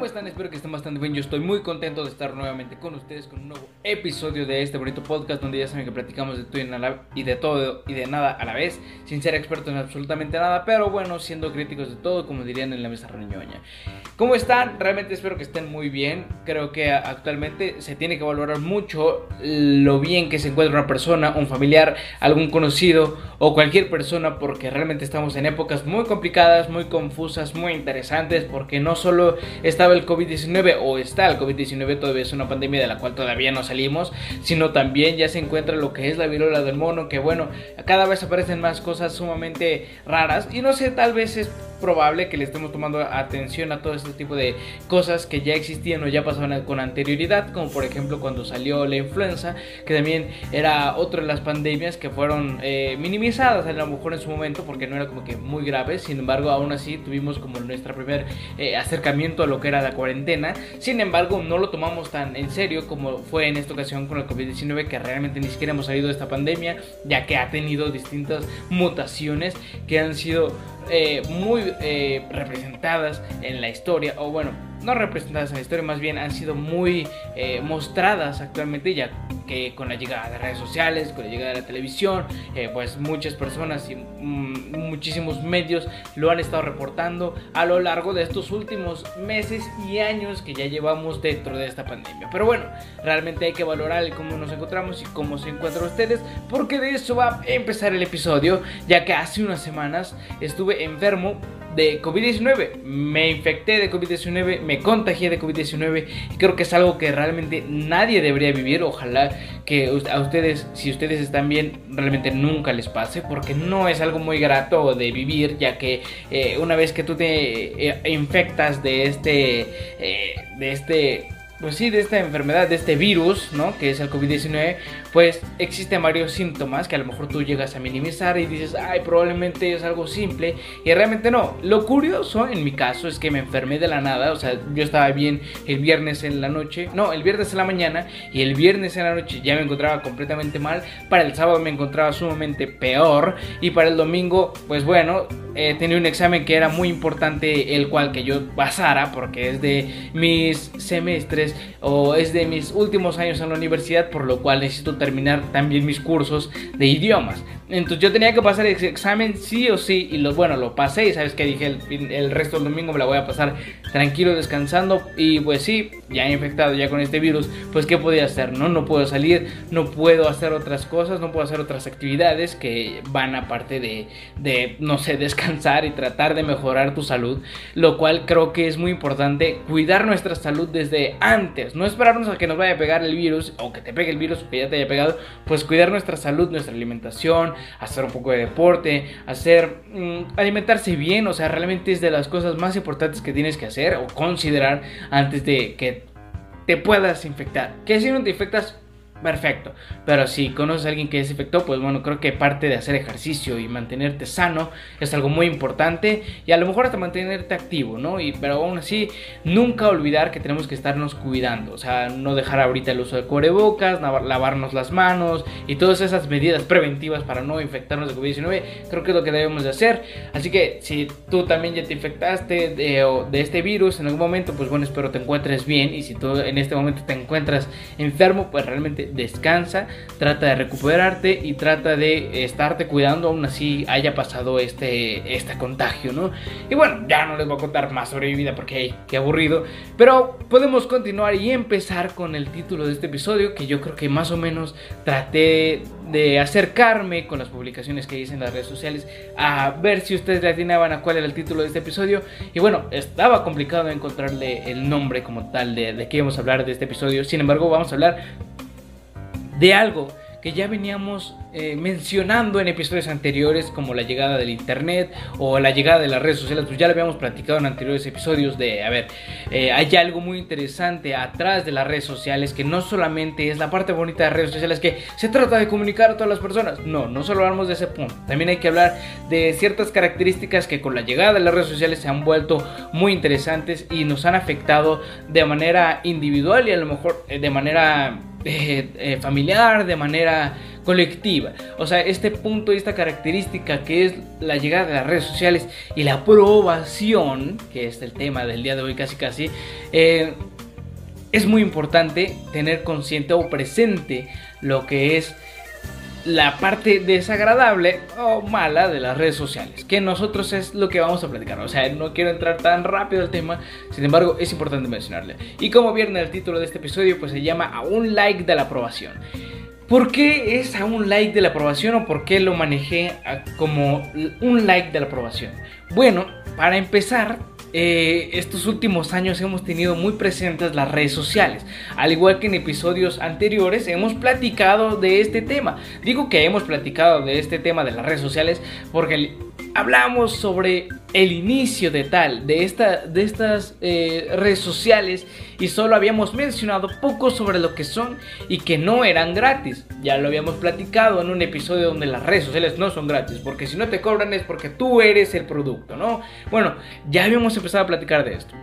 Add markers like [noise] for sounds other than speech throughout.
¿Cómo están? Espero que estén bastante bien. Yo estoy muy contento de estar nuevamente con ustedes con un nuevo episodio de este bonito podcast donde ya saben que platicamos de todo y de todo y de nada a la vez, sin ser expertos en absolutamente nada, pero bueno, siendo críticos de todo, como dirían en la mesa reñoña. ¿Cómo están? Realmente espero que estén muy bien. Creo que actualmente se tiene que valorar mucho lo bien que se encuentra una persona, un familiar, algún conocido o cualquier persona porque realmente estamos en épocas muy complicadas, muy confusas, muy interesantes porque no solo está el COVID-19 o está el COVID-19, todavía es una pandemia de la cual todavía no salimos, sino también ya se encuentra lo que es la viruela del mono, que bueno, cada vez aparecen más cosas sumamente raras y no sé, tal vez es probable que le estemos tomando atención a todo este tipo de cosas que ya existían o ya pasaban con anterioridad, como por ejemplo cuando salió la influenza, que también era otra de las pandemias que fueron eh, minimizadas a lo mejor en su momento porque no era como que muy grave, sin embargo aún así tuvimos como nuestro primer eh, acercamiento a lo que era la cuarentena, sin embargo no lo tomamos tan en serio como fue en esta ocasión con el COVID-19 que realmente ni siquiera hemos salido de esta pandemia, ya que ha tenido distintas mutaciones que han sido eh, muy eh, representadas en la historia, o bueno, no representadas en la historia, más bien han sido muy eh, mostradas actualmente, ya que con la llegada de redes sociales, con la llegada de la televisión, pues muchas personas y mm, muchísimos medios lo han estado reportando a lo largo de estos últimos meses y años que ya llevamos dentro de esta pandemia. Pero bueno, realmente hay que valorar cómo nos encontramos y cómo se encuentran ustedes, porque de eso va a empezar el episodio, ya que hace unas semanas estuve enfermo de COVID-19. Me infecté de COVID-19, me contagié de COVID-19 y creo que es algo que realmente nadie debería vivir. Ojalá que a ustedes, si ustedes están bien, realmente nunca les pase porque no es algo muy grato de vivir, ya que eh, una vez que tú te eh, infectas de este, eh, de este pues sí, de esta enfermedad, de este virus, ¿no? Que es el COVID-19, pues existen varios síntomas que a lo mejor tú llegas a minimizar y dices, ay, probablemente es algo simple, y realmente no. Lo curioso en mi caso es que me enfermé de la nada, o sea, yo estaba bien el viernes en la noche, no, el viernes en la mañana, y el viernes en la noche ya me encontraba completamente mal, para el sábado me encontraba sumamente peor, y para el domingo, pues bueno, eh, tenía un examen que era muy importante, el cual que yo pasara, porque es de mis semestres o es de mis últimos años en la universidad, por lo cual necesito terminar también mis cursos de idiomas. Entonces yo tenía que pasar ese examen sí o sí y lo, bueno, lo pasé y sabes que dije el, resto del domingo me la voy a pasar tranquilo descansando y pues sí, ya infectado ya con este virus, pues qué podía hacer, ¿no? No puedo salir, no puedo hacer otras cosas, no puedo hacer otras actividades que van aparte de, de no sé, descansar y tratar de mejorar tu salud, lo cual creo que es muy importante cuidar nuestra salud desde antes, no esperarnos a que nos vaya a pegar el virus o que te pegue el virus o ya te haya pegado, pues cuidar nuestra salud, nuestra alimentación, hacer un poco de deporte, hacer mm, alimentarse bien, o sea, realmente es de las cosas más importantes que tienes que hacer o considerar antes de que te puedas infectar. Que si no te infectas, perfecto. Pero si conoces a alguien que se infectó, pues bueno, creo que parte de hacer ejercicio y mantenerte sano es algo muy importante y a lo mejor hasta mantenerte activo, ¿no? Y, pero aún así, nunca olvidar que tenemos que estarnos cuidando, o sea, no dejar ahorita el uso de cubrebocas, lavarnos las manos y todas esas medidas preventivas para no infectarnos de COVID-19, creo que es lo que debemos de hacer. Así que si tú también ya te infectaste de, de este virus en algún momento, pues bueno, espero te encuentres bien y si tú en este momento te encuentras enfermo, pues realmente descansa, trata de recuperarte y trata de estarte cuidando aún así haya pasado este, este contagio, ¿no? Y bueno, ya no les voy a contar más sobre mi vida porque hey, qué aburrido, pero podemos continuar y empezar con el título de este episodio que yo creo que más o menos traté de acercarme con las publicaciones que hice en las redes sociales a ver si ustedes le atinaban a cuál era el título de este episodio. Y bueno, estaba complicado encontrarle el nombre como tal de, de qué íbamos a hablar de este episodio. Sin embargo, vamos a hablar de algo que ya veníamos eh, mencionando en episodios anteriores como la llegada del internet o la llegada de las redes sociales, pues ya lo habíamos platicado en anteriores episodios de, a ver, eh, hay algo muy interesante atrás de las redes sociales que no solamente es la parte bonita de las redes sociales que se trata de comunicar a todas las personas, no, no solo hablamos de ese punto, también hay que hablar de ciertas características que con la llegada de las redes sociales se han vuelto muy interesantes y nos han afectado de manera individual y a lo mejor eh, de manera eh, eh, familiar, de manera colectiva. O sea, este punto y esta característica que es la llegada de las redes sociales y la aprobación, que es el tema del día de hoy casi casi, eh, es muy importante tener consciente o presente lo que es la parte desagradable o mala de las redes sociales, que nosotros es lo que vamos a platicar. O sea, no quiero entrar tan rápido al tema, sin embargo, es importante mencionarle. Y como vieron el título de este episodio, pues se llama A un like de la aprobación. ¿Por qué es a un like de la aprobación o por qué lo manejé como un like de la aprobación? Bueno, para empezar, eh, estos últimos años hemos tenido muy presentes las redes sociales. Al igual que en episodios anteriores hemos platicado de este tema. Digo que hemos platicado de este tema de las redes sociales porque hablamos sobre el inicio de tal, de, esta, de estas eh, redes sociales y solo habíamos mencionado poco sobre lo que son y que no eran gratis. Ya lo habíamos platicado en un episodio donde las redes sociales no son gratis, porque si no te cobran es porque tú eres el producto, ¿no? Bueno, ya habíamos empezado a platicar de esto.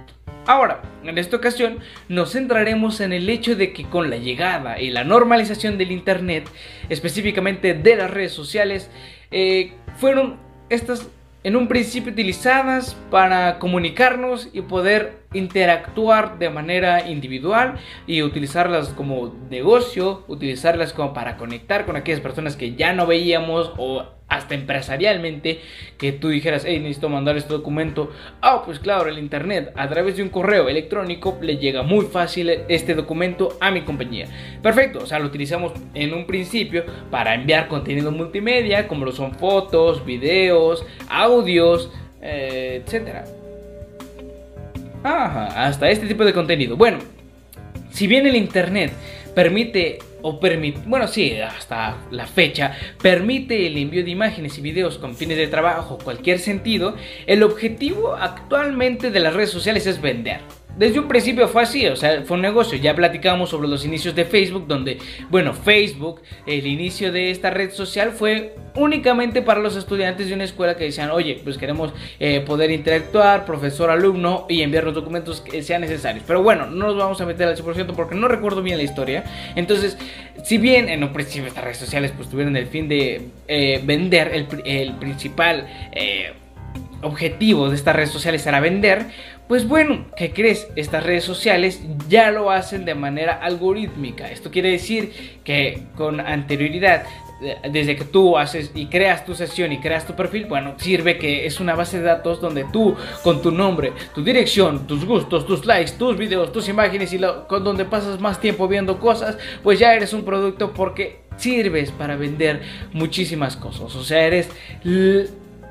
Ahora, en esta ocasión nos centraremos en el hecho de que con la llegada y la normalización del Internet, específicamente de las redes sociales, eh, fueron estas en un principio utilizadas para comunicarnos y poder interactuar de manera individual y utilizarlas como negocio, utilizarlas como para conectar con aquellas personas que ya no veíamos o hasta empresarialmente que tú dijeras, hey, necesito mandar este documento. Ah, pues claro, el internet a través de un correo electrónico le llega muy fácil este documento a mi compañía. Perfecto, o sea, lo utilizamos en un principio para enviar contenido multimedia, como lo son fotos, videos, audios, eh, etcétera. Ajá, hasta este tipo de contenido. Bueno, si bien el internet permite o permite, bueno, sí, hasta la fecha, permite el envío de imágenes y videos con fines de trabajo, cualquier sentido, el objetivo actualmente de las redes sociales es vender desde un principio fue así, o sea, fue un negocio. Ya platicamos sobre los inicios de Facebook, donde, bueno, Facebook, el inicio de esta red social fue únicamente para los estudiantes de una escuela que decían, oye, pues queremos eh, poder interactuar, profesor-alumno, y enviar los documentos que sean necesarios. Pero bueno, no nos vamos a meter al 100% porque no recuerdo bien la historia. Entonces, si bien en un principio estas redes sociales pues tuvieron el fin de eh, vender, el, principal... Eh, objetivo de estas redes sociales era vender, pues bueno, ¿qué crees? Estas redes sociales ya lo hacen de manera algorítmica. Esto quiere decir que con anterioridad desde que tú haces y creas tu sesión y creas tu perfil, bueno, sirve que es una base de datos donde tú con tu nombre, tu dirección, tus gustos, tus likes, tus videos, tus imágenes y con donde pasas más tiempo viendo cosas, pues ya eres un producto porque sirves para vender muchísimas cosas. O sea, eres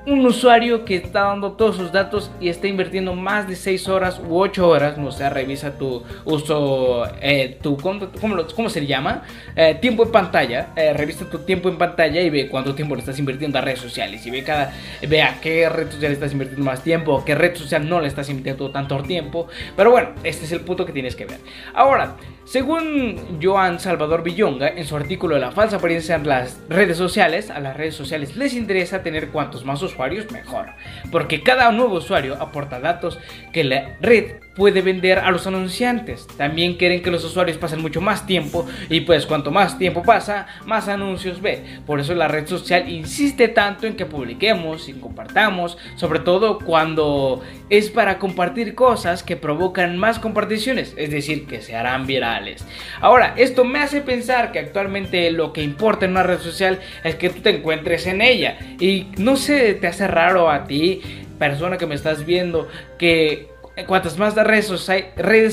un usuario que está dando todos sus datos y está invirtiendo más de 6 horas u 8 horas, no sé, revisa tu uso, eh, tu, ¿cómo, se llama? Eh, tiempo en pantalla, eh, revisa tu tiempo en pantalla y ve cuánto tiempo le estás invirtiendo a redes sociales y ve, cada, ve a qué red social estás invirtiendo más tiempo, qué red social no le estás invirtiendo tanto tiempo, pero bueno, este es el punto que tienes que ver. Ahora, según Joan Salvador Villonga, en su artículo la falsa apariencia en las redes sociales, a las redes sociales les interesa tener cuantos más usuarios mejor, porque cada nuevo usuario aporta datos que la red puede vender a los anunciantes. También quieren que los usuarios pasen mucho más tiempo y pues cuanto más tiempo pasa, más anuncios ve. Por eso la red social insiste tanto en que publiquemos y compartamos, sobre todo cuando es para compartir cosas que provocan más comparticiones, es decir, que se harán virales. Ahora, esto me hace pensar que actualmente lo que importa en una red social es que tú te encuentres en ella y no se te hace raro a ti, persona que me estás viendo, que cuantas más redes,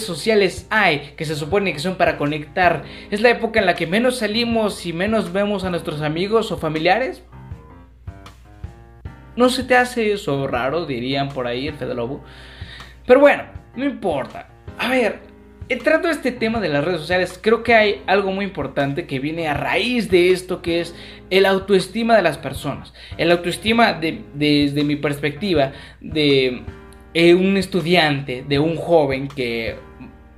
sociales hay que se supone que son para conectar, es la época en la que menos salimos y menos vemos a nuestros amigos o familiares. ¿No se te hace eso raro? Dirían por ahí el Fede Lobo. Pero bueno, no importa. A ver, trato este tema de las redes sociales, creo que hay algo muy importante que viene a raíz de esto, que es el autoestima de las personas. El autoestima desde mi perspectiva de eh, un estudiante, de un joven que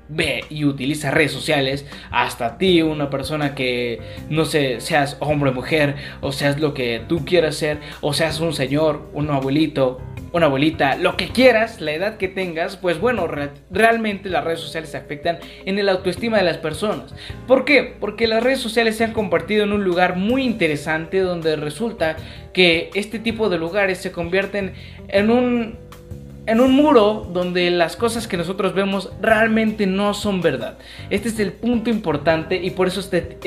ve y utiliza redes sociales, hasta ti, una persona que no sé, seas hombre o mujer, o seas lo que tú quieras ser, o seas un señor, un abuelito, una abuelita, lo que quieras, la edad que tengas, pues bueno, realmente las redes sociales afectan en el autoestima de las personas. ¿Por qué? Porque las redes sociales se han compartido en un lugar muy interesante donde resulta que este tipo de lugares se convierten en un en un muro donde las cosas que nosotros vemos realmente no son verdad. Este es el punto importante y por eso este,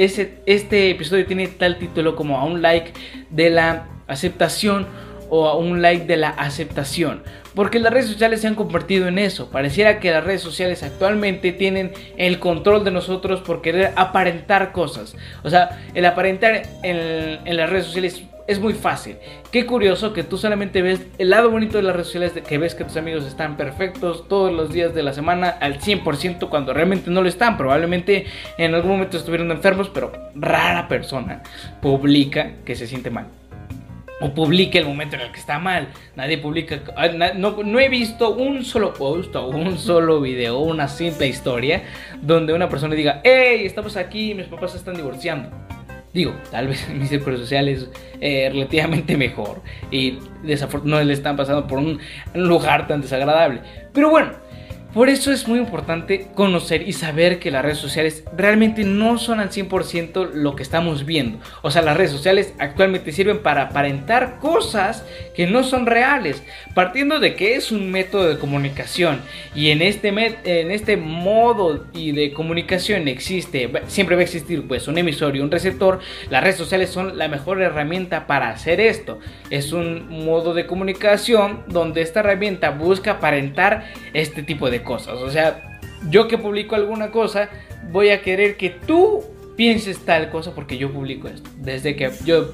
este episodio tiene tal título como a un like de la aceptación o a un like de la aceptación. Porque las redes sociales se han convertido en eso. Pareciera que las redes sociales actualmente tienen el control de nosotros por querer aparentar cosas. O sea, el aparentar en, las redes sociales es muy fácil. Qué curioso que tú solamente ves el lado bonito de las redes sociales que ves que tus amigos están perfectos todos los días de la semana al 100% cuando realmente no lo están. Probablemente en algún momento estuvieron enfermos, pero rara persona publica que se siente mal. O publica el momento en el que está mal. Nadie publica. Ah, no, no he visto un solo post o un solo video, una simple historia donde una persona diga: ¡Hey! Estamos aquí, mis papás están divorciando. Digo, tal vez [laughs] mi círculo social es eh, relativamente mejor y desafortunadamente le están pasando por un lugar tan desagradable. Pero bueno, por eso es muy importante conocer y saber que las redes sociales realmente no son al 100% lo que estamos viendo. O sea, las redes sociales actualmente sirven para aparentar cosas que no son reales, partiendo de que es un método de comunicación y en este, en este modo y de comunicación existe, siempre va a existir pues un emisor y un receptor, las redes sociales son la mejor herramienta para hacer esto. Es un modo de comunicación donde esta herramienta busca aparentar este tipo de cosas. O sea, yo que publico alguna cosa, voy a querer que tú pienses tal cosa porque yo publico esto. Desde que yo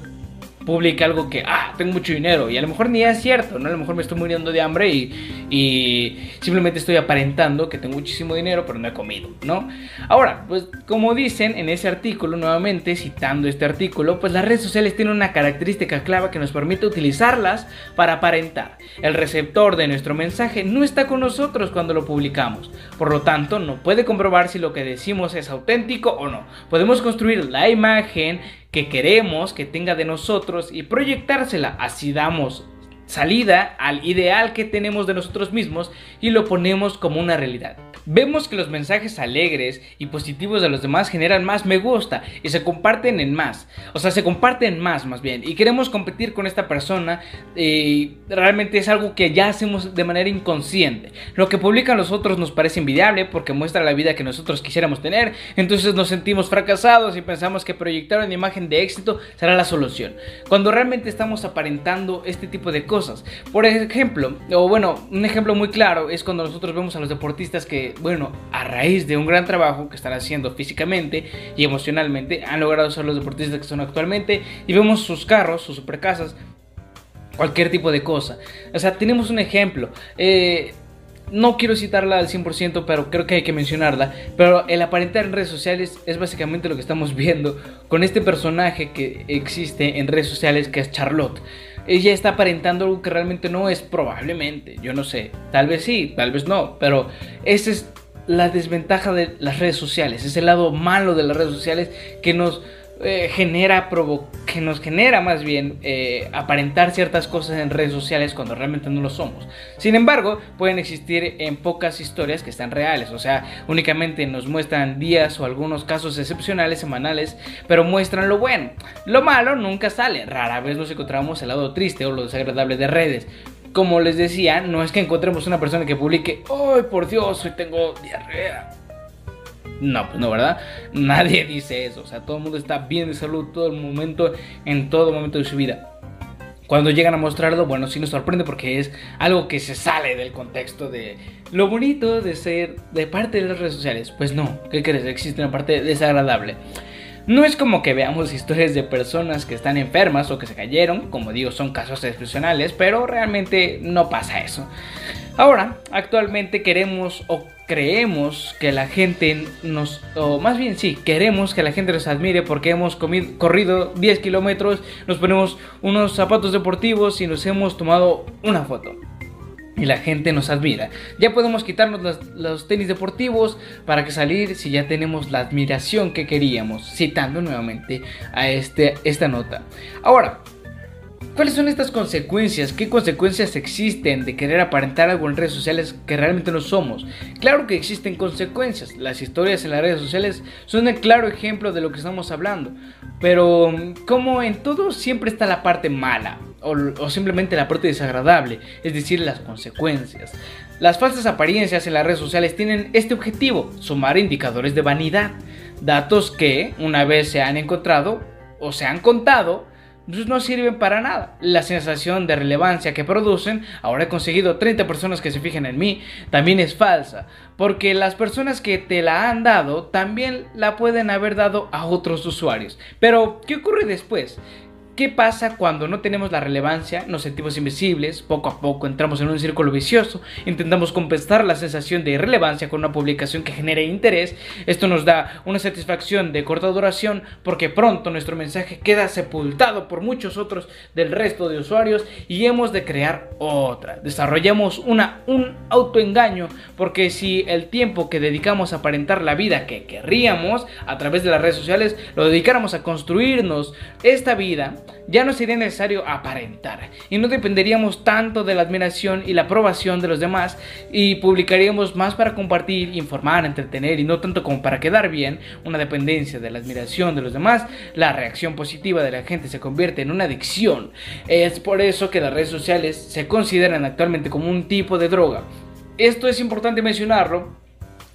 publica algo que, ah, tengo mucho dinero y a lo mejor ni es cierto, ¿no? A lo mejor me estoy muriendo de hambre y, y simplemente estoy aparentando que tengo muchísimo dinero pero no he comido, ¿no? Ahora, pues como dicen en ese artículo, nuevamente citando este artículo, pues las redes sociales tienen una característica clave que nos permite utilizarlas para aparentar. El receptor de nuestro mensaje no está con nosotros cuando lo publicamos, por lo tanto no puede comprobar si lo que decimos es auténtico o no. Podemos construir la imagen que queremos que tenga de nosotros y proyectársela. Así damos salida al ideal que tenemos de nosotros mismos y lo ponemos como una realidad. Vemos que los mensajes alegres y positivos de los demás generan más me gusta y se comparten en más. O sea, se comparten más más bien. Y queremos competir con esta persona y realmente es algo que ya hacemos de manera inconsciente. Lo que publican los otros nos parece envidiable porque muestra la vida que nosotros quisiéramos tener. Entonces nos sentimos fracasados y pensamos que proyectar una imagen de éxito será la solución. Cuando realmente estamos aparentando este tipo de cosas. Por ejemplo, o bueno, un ejemplo muy claro es cuando nosotros vemos a los deportistas que bueno, a raíz de un gran trabajo que están haciendo físicamente y emocionalmente, han logrado ser los deportistas que son actualmente y vemos sus carros, sus supercasas, cualquier tipo de cosa. O sea, tenemos un ejemplo. Eh, no quiero citarla al 100%, pero creo que hay que mencionarla. Pero el aparentar en redes sociales es básicamente lo que estamos [laughs] viendo con este personaje que existe en redes sociales que es Charlotte ella está aparentando algo que realmente no es, probablemente, yo no sé, tal vez sí, tal vez no, pero esa es la desventaja de las redes sociales, es el lado malo de las redes sociales que nos eh, genera, que nos genera más bien eh, aparentar ciertas cosas en redes sociales cuando realmente no lo somos. Sin embargo, pueden existir en pocas historias que están reales, o sea, únicamente nos muestran días o algunos casos excepcionales, semanales, pero muestran lo bueno. Lo malo nunca sale, rara vez nos encontramos el lado triste o lo desagradable de redes. Como les decía, no es que encontremos una persona que publique, ¡ay por Dios, hoy tengo diarrea! No, pues no, ¿verdad? [laughs] Nadie dice eso. O sea, todo el mundo está bien de salud todo el momento, en todo momento de su vida. Cuando llegan a mostrarlo, bueno, sí nos sorprende porque es algo que se sale del contexto de lo bonito de ser de parte de las redes sociales. Pues no, ¿qué crees? Existe una parte desagradable. No es como que veamos historias de personas que están enfermas o que se cayeron, como digo, son casos excepcionales, pero realmente no pasa eso. Ahora, actualmente queremos o creemos que la gente nos, o más bien sí, queremos que la gente nos admire porque hemos corrido 10 kilómetros, nos ponemos unos zapatos deportivos y nos hemos tomado una foto. Y la gente nos admira. Ya podemos quitarnos los, tenis deportivos para que salir si ya tenemos la admiración que queríamos. Citando nuevamente a este, esta nota. Ahora, ¿Cuáles son estas consecuencias? ¿Qué consecuencias existen de querer aparentar algo en redes sociales que realmente no somos? Claro que existen consecuencias. Las historias en las redes sociales son el claro ejemplo de lo que estamos hablando. Pero como en todo siempre está la parte mala o, o simplemente la parte desagradable, es decir, las consecuencias. Las falsas apariencias en las redes sociales tienen este objetivo, sumar indicadores de vanidad, datos que, una vez se han encontrado o se han contado, no sirven para nada. La sensación de relevancia que producen, ahora he conseguido 30 personas que se fijen en mí, también es falsa, porque las personas que te la han dado también la pueden haber dado a otros usuarios. Pero, ¿qué ocurre después? ¿Qué pasa cuando no tenemos la relevancia, nos sentimos invisibles, poco a poco entramos en un círculo vicioso, intentamos compensar la sensación de irrelevancia con una publicación que genere interés, esto nos da una satisfacción de corta duración porque pronto nuestro mensaje queda sepultado por muchos otros del resto de usuarios y hemos de crear otra. Desarrollamos una, un autoengaño porque si el tiempo que dedicamos a aparentar la vida que querríamos a través de las redes sociales lo dedicáramos a construirnos esta vida, ya no sería necesario aparentar y no dependeríamos tanto de la admiración y la aprobación de los demás y publicaríamos más para compartir, informar, entretener y no tanto como para quedar bien, una dependencia de la admiración de los demás, la reacción positiva de la gente se convierte en una adicción. Es por eso que las redes sociales se consideran actualmente como un tipo de droga. Esto es importante mencionarlo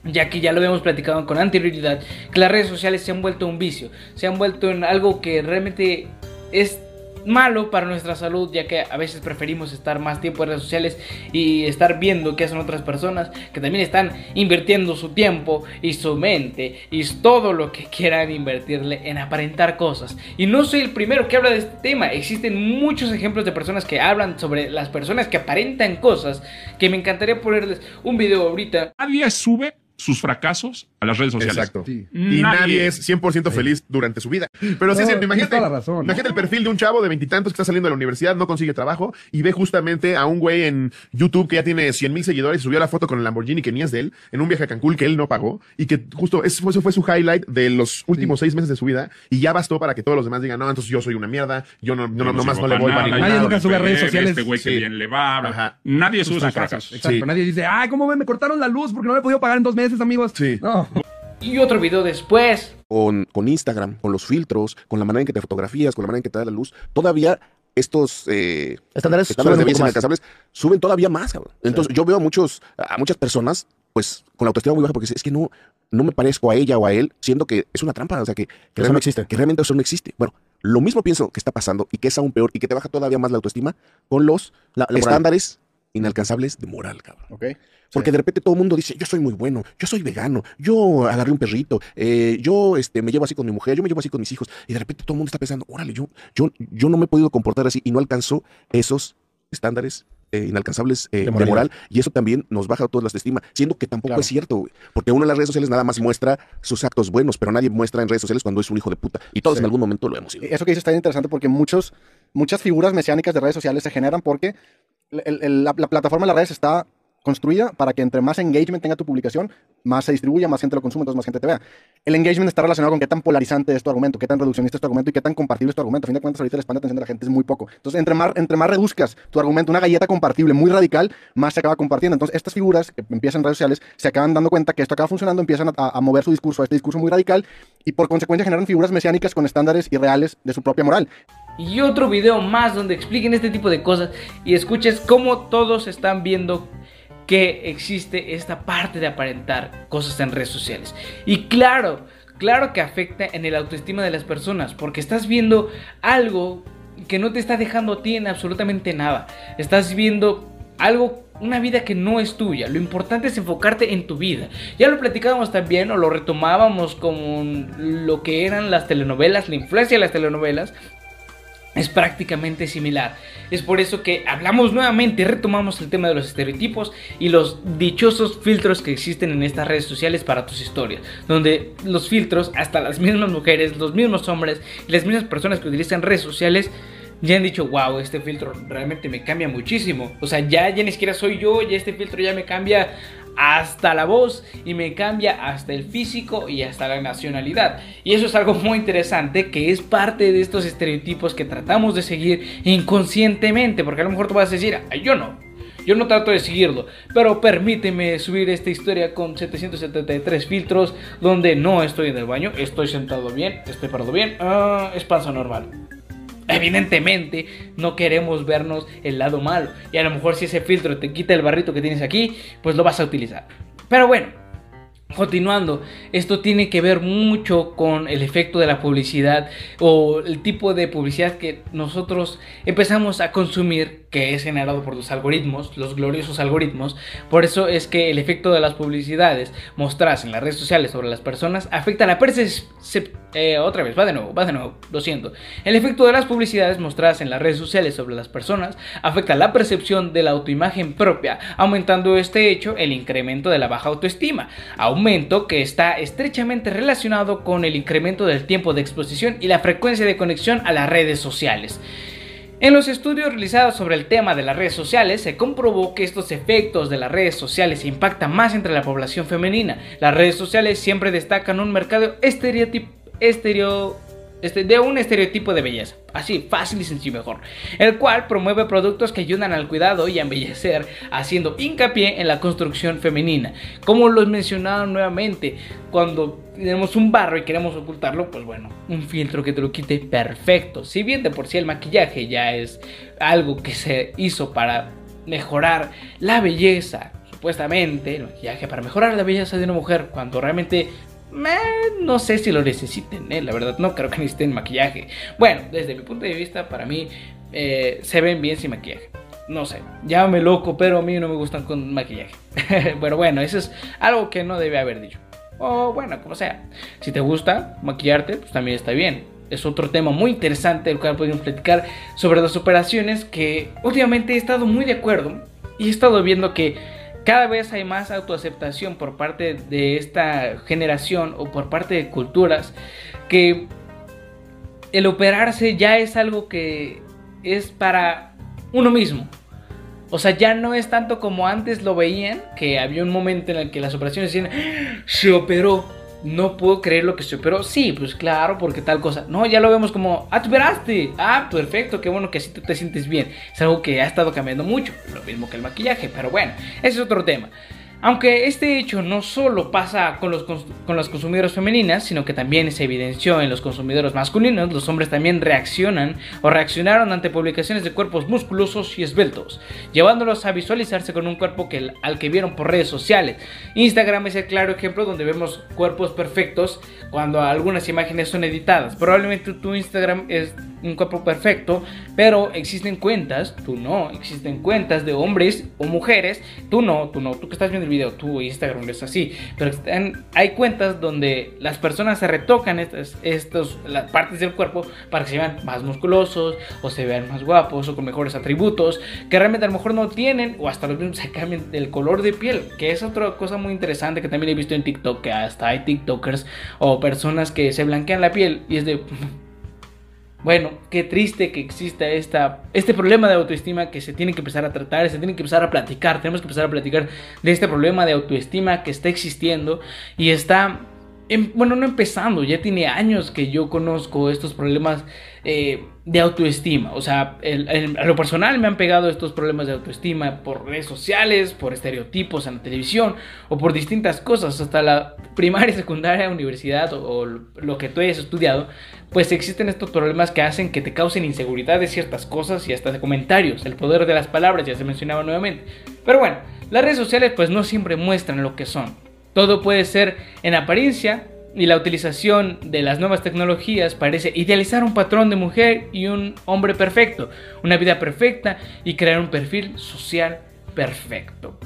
ya que ya lo habíamos platicado con anterioridad, que las redes sociales se han vuelto un vicio, se han vuelto en algo que realmente es malo para nuestra salud ya que a veces preferimos estar más tiempo en redes sociales y estar viendo qué hacen otras personas que también están invirtiendo su tiempo y su mente y todo lo que [laughs] quieran invertirle en aparentar cosas. Y no soy el primero que habla de este tema. Existen muchos ejemplos de personas que hablan sobre las personas que aparentan cosas que me encantaría ponerles un video ahorita. Nadie sube sus fracasos a las redes sociales. Exacto. Y nadie, es 100% feliz durante su vida. Pero sí, No, sí, tienes imagínate, toda la razón, imagínate ¿no? el perfil de un chavo de veintitantos que está saliendo de la universidad, no consigue trabajo y ve justamente a un güey en YouTube que ya tiene 100 mil seguidores y subió la foto con el Lamborghini que ni es de él en un viaje a Cancún que él no pagó y que justo eso fue, eso fue su highlight de los últimos seis meses de su vida y ya bastó para que todos los demás digan, no, entonces yo soy una mierda, yo no, no, Yo nomás sirvo no le voy nada, ningún Nadie nunca sube a redes sociales. Este güey que bien le va. Ajá. Nadie sube sus fracasos. fracasos. Exacto. Sí. Nadie dice, ay, ¿cómo ven? Me cortaron la luz porque no me he podido pagar en dos meses, amigos. Sí. No. y otro video después con, con Instagram, con los filtros, con la manera en que te fotografías, con la manera en que te da la luz, todavía estos eh, Estándares, estándares de belleza inalcanzables suben todavía más, cabrón. Entonces yo veo a muchos, a muchas personas, pues, con la autoestima muy baja porque dicen, es que no, no me parezco a ella o a él, siendo que es una trampa, o sea, que, que, eso no realmente, existe. que realmente eso no existe. Bueno, lo mismo pienso que está pasando y que es aún peor y que te baja todavía más la autoestima con los La, estándares inalcanzables de moral, cabrón. Ok. Porque de repente todo el mundo dice, yo soy muy bueno, yo soy vegano, yo agarré un perrito, eh, yo este, me llevo así con mi mujer, yo me llevo así con mis hijos. Y de repente todo el mundo está pensando, órale, yo, yo, yo no me he podido comportar así y no alcanzo esos estándares eh, inalcanzables eh, De moral. Y eso también nos baja toda la autoestima, siendo que tampoco Claro. es cierto, güey. Porque uno en las redes sociales nada más muestra sus actos buenos, pero nadie muestra en redes sociales cuando es un hijo de puta. Y todos Sí. en algún momento lo hemos sido. Eso que dices está interesante porque muchos, muchas figuras mesiánicas de redes sociales se generan porque el- el- la, la plataforma de las redes está construida para que entre más engagement tenga tu publicación, más se distribuya, más gente lo consume, entonces más gente te vea. El engagement está relacionado con qué tan polarizante es tu argumento, qué tan reduccionista es tu argumento y qué tan compartible es tu argumento. A fin de cuentas, ahorita el span de atención de la gente es muy poco. Entonces, entre más, entre más reduzcas tu argumento, una galleta compartible muy radical, más se acaba compartiendo. Entonces, estas figuras que empiezan en redes sociales se acaban dando cuenta que esto acaba funcionando, empiezan a, a mover su discurso a este discurso muy radical y por consecuencia generan figuras mesiánicas con estándares irreales de su propia moral. Y otro video más donde expliquen este tipo de cosas y escuches cómo todos están viendo que existe esta parte de aparentar cosas en redes sociales. Y claro, claro que afecta en el autoestima de las personas, porque estás viendo algo que no te está dejando a ti en absolutamente nada. Estás viendo algo, una vida que no es tuya. Lo importante es enfocarte en tu vida. Ya lo platicábamos también o lo retomábamos con lo que eran las telenovelas, la influencia de las telenovelas es prácticamente similar. Es por eso que hablamos nuevamente, retomamos el tema de los estereotipos y los dichosos filtros que existen en estas redes sociales para tus historias. Donde los filtros, hasta las mismas mujeres, los mismos hombres y las mismas personas que utilizan redes sociales ya han dicho, wow, este filtro realmente me cambia muchísimo. O sea, ya, ya ni siquiera soy yo, ya este filtro ya me cambia hasta la voz y me cambia hasta el físico y hasta la nacionalidad. Y eso es algo muy interesante que es parte de estos estereotipos que tratamos de seguir inconscientemente, porque a lo mejor tú vas a decir, "Ay, yo no, yo no trato de seguirlo, pero permíteme subir esta historia con 773 filtros donde no estoy en el baño, estoy sentado bien, estoy parado bien, ah, es panza normal. Evidentemente no queremos vernos el lado malo y a lo mejor si ese filtro te quita el barrito que tienes aquí, pues lo vas a utilizar. Pero bueno, Continuando, esto tiene que ver mucho con el efecto de la publicidad o el tipo de publicidad que nosotros empezamos a consumir que es generado por los algoritmos, los gloriosos algoritmos. Por eso es que el efecto de las publicidades mostradas en las redes sociales sobre las personas afecta la percepción... Eh, otra vez, va de nuevo, va de nuevo. El efecto de las publicidades mostradas en las redes sociales sobre las personas afecta la percepción de la autoimagen propia, aumentando este hecho el incremento de la baja autoestima, aumento que está estrechamente relacionado con el incremento del tiempo de exposición y la frecuencia de conexión a las redes sociales. En los estudios realizados sobre el tema de las redes sociales se comprobó que estos efectos de las redes sociales impactan más entre la población femenina. Las redes sociales siempre destacan un mercado estereotipo estereo, este, de un estereotipo de belleza, así fácil y sencillo mejor, el cual promueve productos que ayudan al cuidado y a embellecer, haciendo hincapié en la construcción femenina. Como los mencionaron nuevamente, cuando tenemos un barro y queremos ocultarlo, pues bueno, un filtro que te lo quite perfecto. Si bien de por sí el maquillaje ya es algo que se hizo para mejorar la belleza, supuestamente, el maquillaje para mejorar la belleza de una mujer, cuando realmente no sé si lo necesiten, eh, la verdad, no creo que necesiten maquillaje. Bueno, desde mi punto de vista, para mí eh, se ven bien sin maquillaje. No sé, llámame loco, pero a mí no me gustan con maquillaje. [laughs] pero bueno, eso es algo que no debe haber dicho. O bueno, como sea. Si te gusta maquillarte, pues también está bien. Es otro tema muy interesante el cual podemos platicar sobre las operaciones que últimamente he estado muy de acuerdo y he estado viendo que cada vez hay más autoaceptación por parte de esta generación o por parte de culturas que el operarse ya es algo que es para uno mismo. O sea, ya no es tanto como antes lo veían, que había un momento en el que las operaciones decían, ¡Ah! se operó, no puedo creer lo que se operó. Sí, pues claro, porque tal cosa. No, ya lo vemos como, ah, operaste. Ah, perfecto, qué bueno que así tú te sientes bien. Es algo que ha estado cambiando mucho. Lo mismo que el maquillaje, pero bueno, ese es otro tema. Aunque este hecho no solo pasa con, los, con las femeninas, sino que también se evidenció en los consumidores masculinos, los hombres también reaccionan o reaccionaron ante publicaciones de cuerpos musculosos y esbeltos, llevándolos a visualizarse con un cuerpo que, al que vieron por redes sociales. Instagram es el claro ejemplo donde vemos cuerpos perfectos cuando algunas imágenes son editadas. Probablemente tu Instagram es un cuerpo perfecto, pero existen cuentas, tú no, existen cuentas de hombres o mujeres, tú no, tú no, tú que estás viendo video, tu Instagram es así, pero hay cuentas donde las personas se retocan estas, estos, las partes del cuerpo para que se vean más musculosos o se vean más guapos o con mejores atributos que realmente a lo mejor no tienen o hasta los mismos se cambian el color de piel, que es otra cosa muy interesante que también he visto en TikTok, que hasta hay TikTokers o personas que se blanquean la piel y es de bueno, qué triste que exista esta, este problema de autoestima que se tiene que empezar a tratar, se tiene que empezar a platicar, tenemos que empezar a platicar de este problema de autoestima que está existiendo y está, bueno, no empezando, ya tiene años que yo conozco estos problemas eh, de autoestima. O sea, a lo personal me han pegado estos problemas de autoestima por redes sociales, por estereotipos en la televisión o por distintas cosas. Hasta la primaria, [laughs] secundaria, universidad o, lo que tú hayas estudiado, pues existen estos problemas que hacen que te causen inseguridad de ciertas cosas y hasta de comentarios. El poder de las palabras ya se mencionaba nuevamente. Pero bueno, las redes sociales pues no siempre muestran lo que son. Todo puede ser en apariencia y la utilización de las nuevas tecnologías parece idealizar un patrón de mujer y un hombre perfecto, una vida perfecta y crear un perfil social perfecto.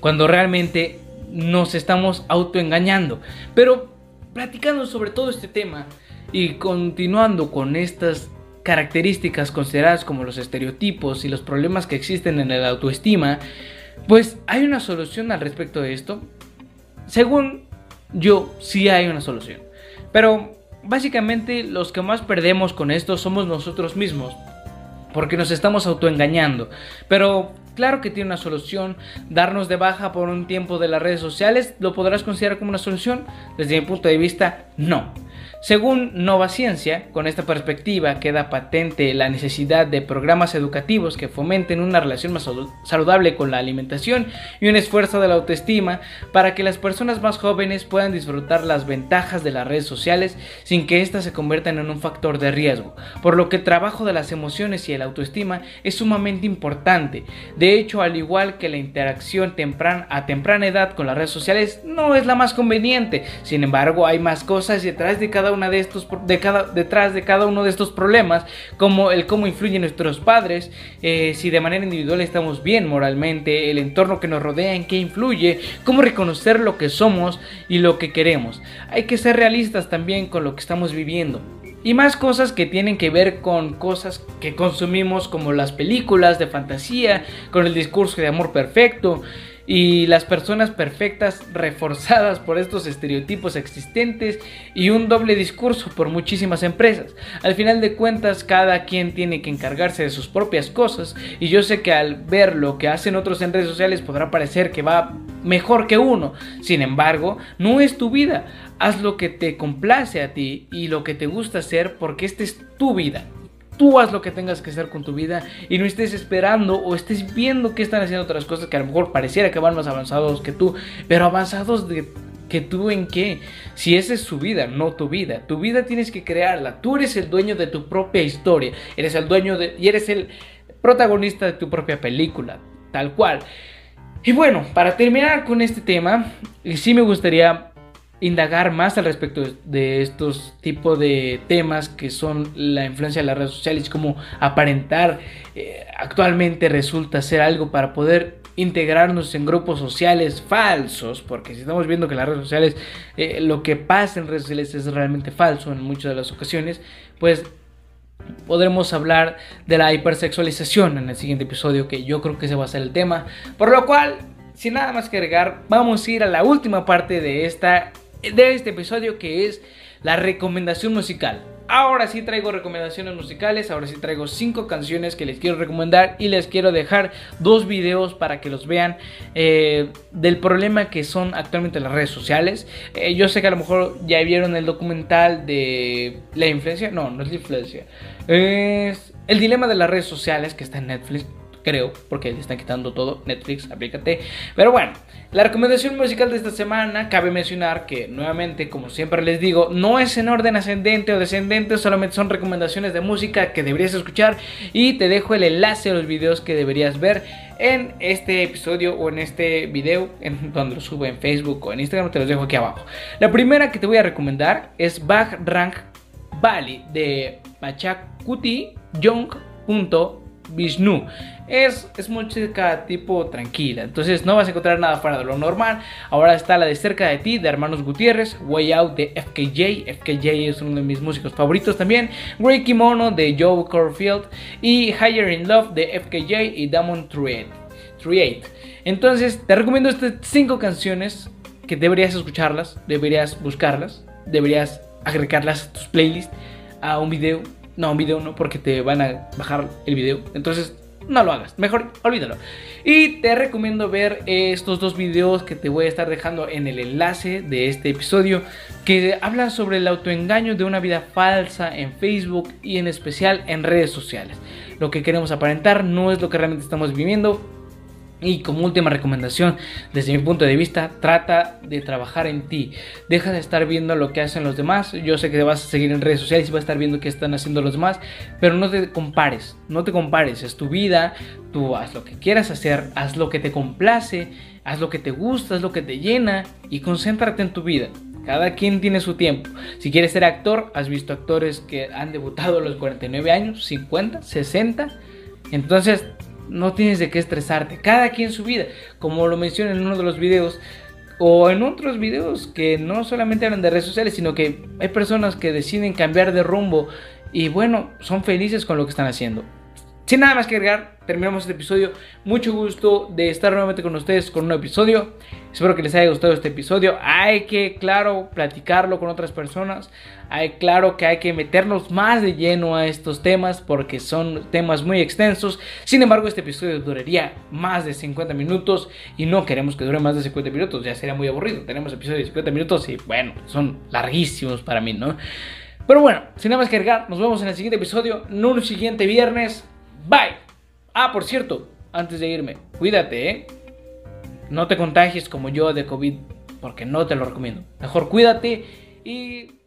Cuando realmente nos estamos autoengañando. Pero platicando sobre todo este tema y continuando con estas características consideradas como los estereotipos y los problemas que existen en la autoestima, pues hay una solución al respecto de esto. Según yo sí hay una solución. Pero básicamente los que más perdemos con esto somos nosotros mismos. Porque nos estamos autoengañando. Pero Claro que tiene una solución. Darnos de baja por un tiempo de las redes sociales, ¿lo podrás considerar como una solución? Desde mi punto de vista, no. Según Nova Ciencia, con esta perspectiva queda patente la necesidad de programas educativos que fomenten una relación más saludable con la alimentación y un esfuerzo de la autoestima para que las personas más jóvenes puedan disfrutar las ventajas de las redes sociales sin que éstas se conviertan en un factor de riesgo, por lo que el trabajo de las emociones y la autoestima es sumamente importante. De hecho, al igual que la interacción a temprana edad con las redes sociales no es la más conveniente, sin embargo hay más cosas detrás de cada una de estos, de cada, detrás de cada uno de estos problemas, como el cómo influyen nuestros padres, eh, si de manera individual estamos bien moralmente, el entorno que nos rodea, en qué influye, cómo reconocer lo que somos y lo que queremos. Hay que ser realistas también con lo que estamos viviendo. Y más cosas que tienen que ver con cosas que consumimos como las películas de fantasía, con el discurso de amor perfecto, y las personas perfectas reforzadas por estos estereotipos existentes y un doble discurso por muchísimas empresas. Al final de cuentas, cada quien tiene que encargarse de sus propias cosas y yo sé que al ver lo que hacen otros en redes sociales podrá parecer que va mejor que uno. Sin embargo, no es tu vida. Haz lo que te complace a ti y lo que te gusta hacer porque esta es tu vida. Tú haz lo que tengas que hacer con tu vida y no estés esperando o estés viendo que están haciendo otras cosas que a lo mejor pareciera que van más avanzados que tú, pero avanzados de que tú en qué? Si esa es su vida, no tu vida. Tu vida tienes que crearla. Tú eres el dueño de tu propia historia. Eres el dueño de y eres el protagonista de tu propia película, tal cual. Y bueno, para terminar con este tema, sí me gustaría indagar más al respecto de estos tipos de temas que son la influencia de las redes sociales, como aparentar eh, actualmente resulta ser algo para poder integrarnos en grupos sociales falsos, porque si estamos viendo que las redes sociales, eh, lo que pasa en redes sociales es realmente falso en muchas de las ocasiones, pues podremos hablar de la hipersexualización en el siguiente episodio, que yo creo que ese va a ser el tema, por lo cual, sin nada más que agregar, vamos a ir a la última parte de esta de este episodio que es la recomendación musical. Ahora sí traigo recomendaciones musicales, ahora sí traigo 5 canciones que les quiero recomendar y les quiero dejar dos videos para que los vean eh, del problema que son actualmente las redes sociales. Eh, yo sé que a lo mejor ya vieron el documental de la influencia, no, no es la influencia, es el dilema de las redes sociales que está en Netflix creo, porque le están quitando todo. Netflix, aplícate. Pero bueno, la recomendación musical de esta semana, cabe mencionar que nuevamente, como siempre les digo, no es en orden ascendente o descendente, solamente son recomendaciones de música que deberías escuchar y te dejo el enlace a los videos que deberías ver en este episodio o en este video, en [laughs] donde lo subo en Facebook o en Instagram, te los dejo aquí abajo. La primera que te voy a recomendar es Bach Rank Valley de Machakuti Young. Vishnu. Es, es música tipo tranquila, entonces no vas a encontrar nada fuera de lo normal. Ahora está la de Cerca de ti de Hermanos Gutiérrez, Way Out de FKJ, FKJ es uno de mis músicos favoritos también, Grey Kimono de Joe Corfield y Higher in Love de FKJ y Damon Triate. Entonces te recomiendo estas 5 canciones que deberías escucharlas, deberías buscarlas, deberías agregarlas a tus playlists, a un video no, un video no, porque te van a bajar el video. Entonces, no lo hagas. Mejor olvídalo. Y te recomiendo ver estos dos videos que te voy a estar dejando en el enlace de este episodio. Que hablan sobre el autoengaño de una vida falsa en Facebook y en especial en redes sociales. Lo que queremos aparentar no es lo que realmente estamos viviendo. Y como última recomendación, desde mi punto de vista, trata de trabajar en ti. Deja de estar viendo lo que hacen los demás. Yo sé que te vas a seguir en redes sociales y vas a estar viendo qué están haciendo los demás, pero no te compares, no te compares. Es tu vida, tú haz lo que quieras hacer, haz lo que te complace, haz lo que te gusta, haz lo que te llena y concéntrate en tu vida. Cada quien tiene su tiempo. Si quieres ser actor, has visto actores que han debutado a los 49 años, 50, 60. Entonces, no tienes de qué estresarte. Cada quien su vida. Como lo mencioné en uno de los videos. O en otros videos que no solamente hablan de redes sociales, sino que hay personas que deciden cambiar de rumbo y bueno, son felices con lo que están haciendo. Sin nada más que agregar, terminamos este episodio. Mucho gusto de estar nuevamente con ustedes con un nuevo episodio. Espero que les haya gustado este episodio. Hay que, claro, platicarlo con otras personas. Hay, claro, que hay que meternos más de lleno a estos temas porque son temas muy extensos. Sin embargo, este episodio duraría más de 50 minutos y no queremos que dure más de 50 minutos. Ya sería muy aburrido. Tenemos episodios de 50 minutos y, bueno, son larguísimos para mí, ¿no? Pero bueno, sin nada más que agregar, nos vemos en el siguiente episodio, en un siguiente viernes. Bye. Ah, por cierto, antes de irme, cuídate, ¿eh? No te contagies como yo de COVID, porque no te lo recomiendo. Mejor cuídate y